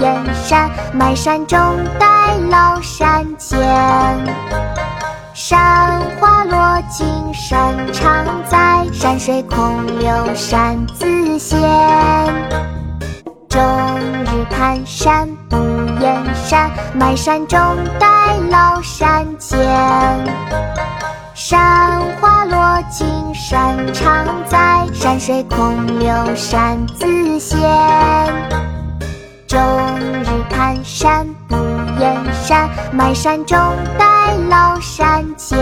燕山，麦山中带老山间。山花落尽山常在，山水空留山自闲。终日看山不厌山，麦山中带老山间。山花落尽山常在，山水空留山自闲。山，麦山中带老山间。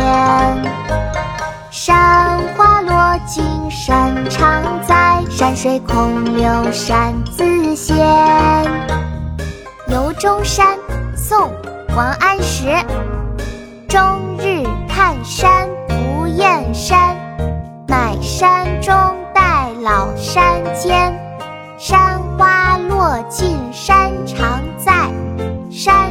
山花落尽山常在，山水空留山自闲。游中山，宋·王安石。终日看山不厌山，麦山中带老山间。山花落尽山常在，山